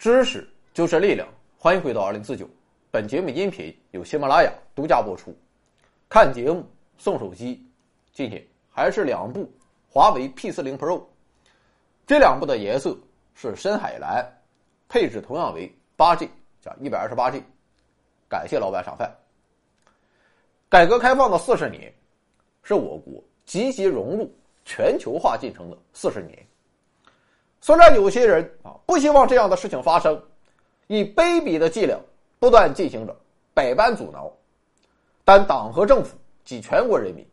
知识就是力量，欢迎回到二零四九。本节目音频由喜马拉雅独家播出。看节目送手机，今天还是两部华为 P 四零 Pro，这两部的颜色是深海蓝，配置同样为八 G 加一百二十八 G。感谢老板赏饭。改革开放的四十年，是我国积极融入全球化进程的四十年。虽然有些人啊不希望这样的事情发生，以卑鄙的伎俩不断进行着百般阻挠，但党和政府及全国人民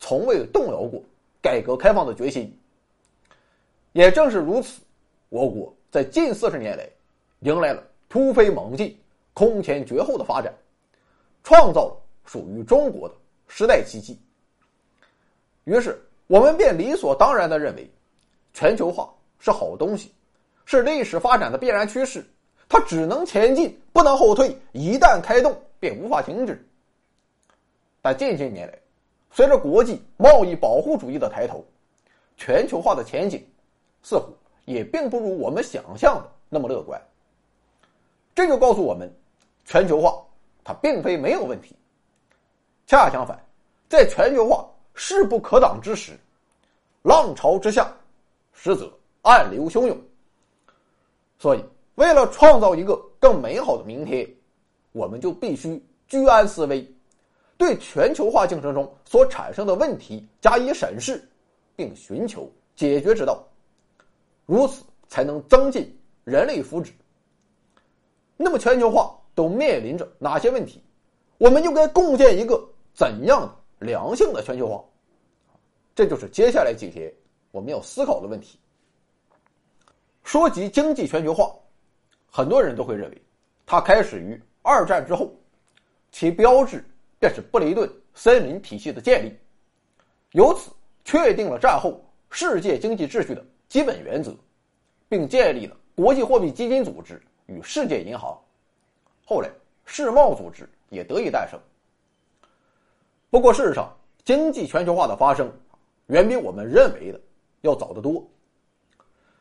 从未动摇过改革开放的决心。也正是如此，我国在近四十年来迎来了突飞猛进、空前绝后的发展，创造了属于中国的时代奇迹。于是，我们便理所当然的认为，全球化。是好东西，是历史发展的必然趋势，它只能前进，不能后退。一旦开动，便无法停止。但近些年来，随着国际贸易保护主义的抬头，全球化的前景似乎也并不如我们想象的那么乐观。这就告诉我们，全球化它并非没有问题。恰恰相反，在全球化势不可挡之时，浪潮之下，实则。暗流汹涌，所以为了创造一个更美好的明天，我们就必须居安思危，对全球化进程中所产生的问题加以审视，并寻求解决之道，如此才能增进人类福祉。那么，全球化都面临着哪些问题？我们又该共建一个怎样的良性的全球化？这就是接下来几天我们要思考的问题。说及经济全球化，很多人都会认为，它开始于二战之后，其标志便是布雷顿森林体系的建立，由此确定了战后世界经济秩序的基本原则，并建立了国际货币基金组织与世界银行，后来世贸组织也得以诞生。不过，事实上，经济全球化的发生，远比我们认为的要早得多。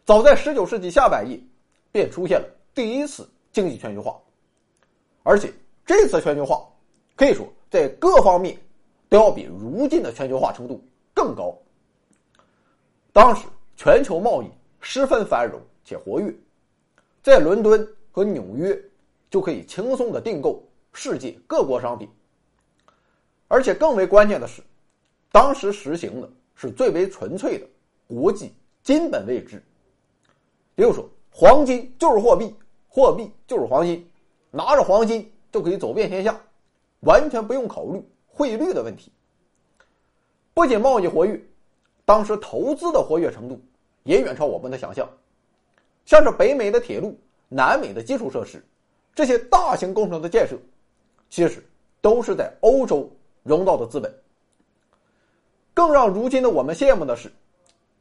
早在十九世纪下半叶，便出现了第一次经济全球化，而且这次全球化可以说在各方面都要比如今的全球化程度更高。当时全球贸易十分繁荣且活跃，在伦敦和纽约就可以轻松的订购世界各国商品，而且更为关键的是，当时实行的是最为纯粹的国际金本位制。比如说，黄金就是货币，货币就是黄金，拿着黄金就可以走遍天下，完全不用考虑汇率的问题。不仅贸易活跃，当时投资的活跃程度也远超我们的想象。像是北美的铁路、南美的基础设施，这些大型工程的建设，其实都是在欧洲融到的资本。更让如今的我们羡慕的是，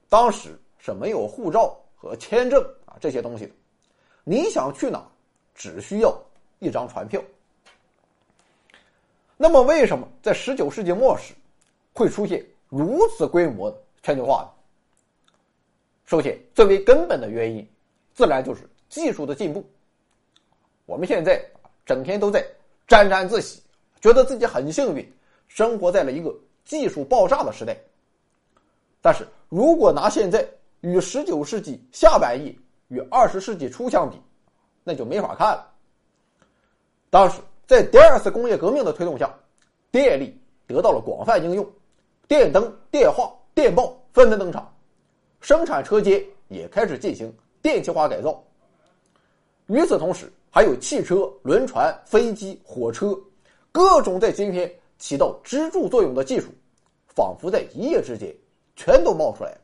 当时是没有护照。和签证啊这些东西，你想去哪，只需要一张船票。那么，为什么在十九世纪末时会出现如此规模的全球化呢？首先，最为根本的原因，自然就是技术的进步。我们现在整天都在沾沾自喜，觉得自己很幸运，生活在了一个技术爆炸的时代。但是如果拿现在，与十九世纪下半叶与二十世纪初相比，那就没法看了。当时在第二次工业革命的推动下，电力得到了广泛应用，电灯、电话、电报纷纷登场，生产车间也开始进行电气化改造。与此同时，还有汽车、轮船、飞机、火车，各种在今天起到支柱作用的技术，仿佛在一夜之间全都冒出来了。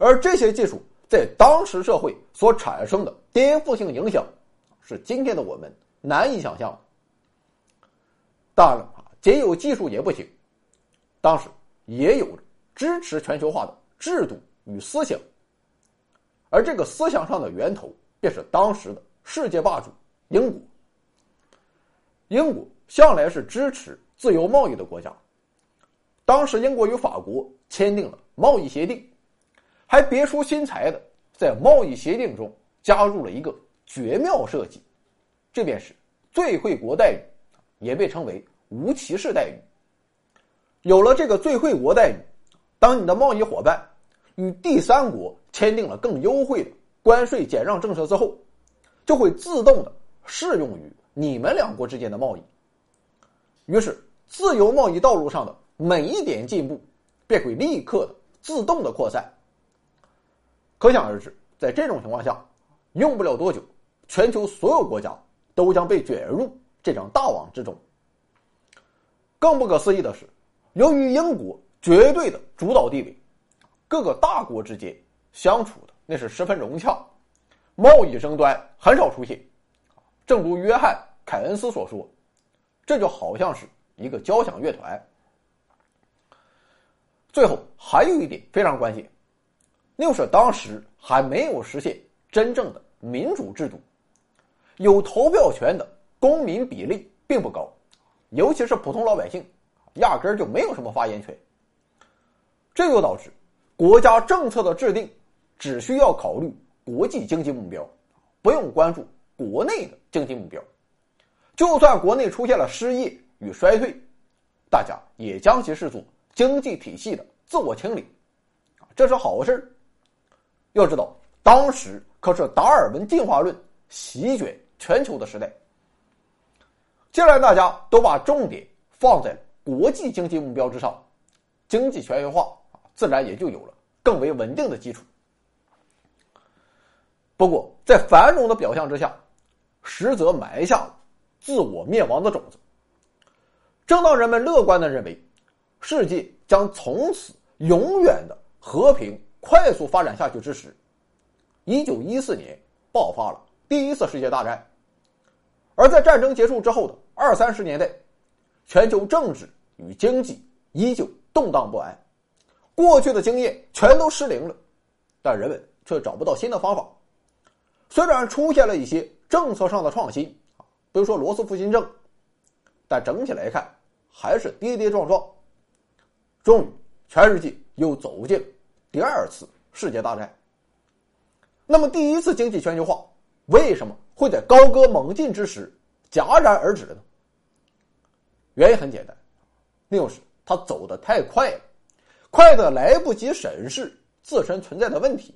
而这些技术在当时社会所产生的颠覆性影响，是今天的我们难以想象。当然了，仅有技术也不行，当时也有支持全球化的制度与思想。而这个思想上的源头，便是当时的世界霸主英国。英国向来是支持自由贸易的国家，当时英国与法国签订了贸易协定。还别出心裁的，在贸易协定中加入了一个绝妙设计，这便是最惠国待遇，也被称为无歧视待遇。有了这个最惠国待遇，当你的贸易伙伴与第三国签订了更优惠的关税减让政策之后，就会自动的适用于你们两国之间的贸易。于是，自由贸易道路上的每一点进步，便会立刻的自动的扩散。可想而知，在这种情况下，用不了多久，全球所有国家都将被卷入这张大网之中。更不可思议的是，由于英国绝对的主导地位，各个大国之间相处的那是十分融洽，贸易争端很少出现。正如约翰·凯恩斯所说，这就好像是一个交响乐团。最后还有一点非常关键，那就是当时还没有实现真正的。民主制度有投票权的公民比例并不高，尤其是普通老百姓，压根儿就没有什么发言权。这就导致国家政策的制定只需要考虑国际经济目标，不用关注国内的经济目标。就算国内出现了失业与衰退，大家也将其视作经济体系的自我清理，这是好事儿。要知道，当时。可是达尔文进化论席卷全球的时代，既然大家都把重点放在国际经济目标之上，经济全球化啊，自然也就有了更为稳定的基础。不过，在繁荣的表象之下，实则埋下了自我灭亡的种子。正当人们乐观的认为世界将从此永远的和平快速发展下去之时，一九一四年爆发了第一次世界大战，而在战争结束之后的二三十年代，全球政治与经济依旧动荡不安，过去的经验全都失灵了，但人们却找不到新的方法。虽然出现了一些政策上的创新啊，比如说罗斯福新政，但整体来看还是跌跌撞撞。终于，全世界又走进第二次世界大战。那么，第一次经济全球化为什么会在高歌猛进之时戛然而止呢？原因很简单，那就是它走得太快了，快的来不及审视自身存在的问题。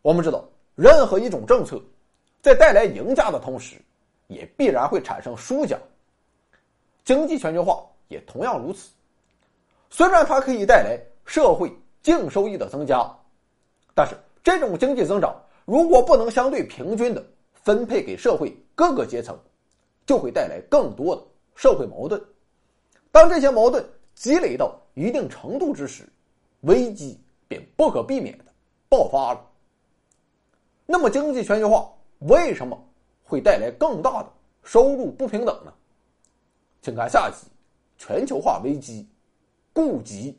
我们知道，任何一种政策在带来赢家的同时，也必然会产生输家。经济全球化也同样如此。虽然它可以带来社会净收益的增加，但是。这种经济增长如果不能相对平均的分配给社会各个阶层，就会带来更多的社会矛盾。当这些矛盾积累到一定程度之时，危机便不可避免的爆发了。那么，经济全球化为什么会带来更大的收入不平等呢？请看下集：全球化危机，顾及。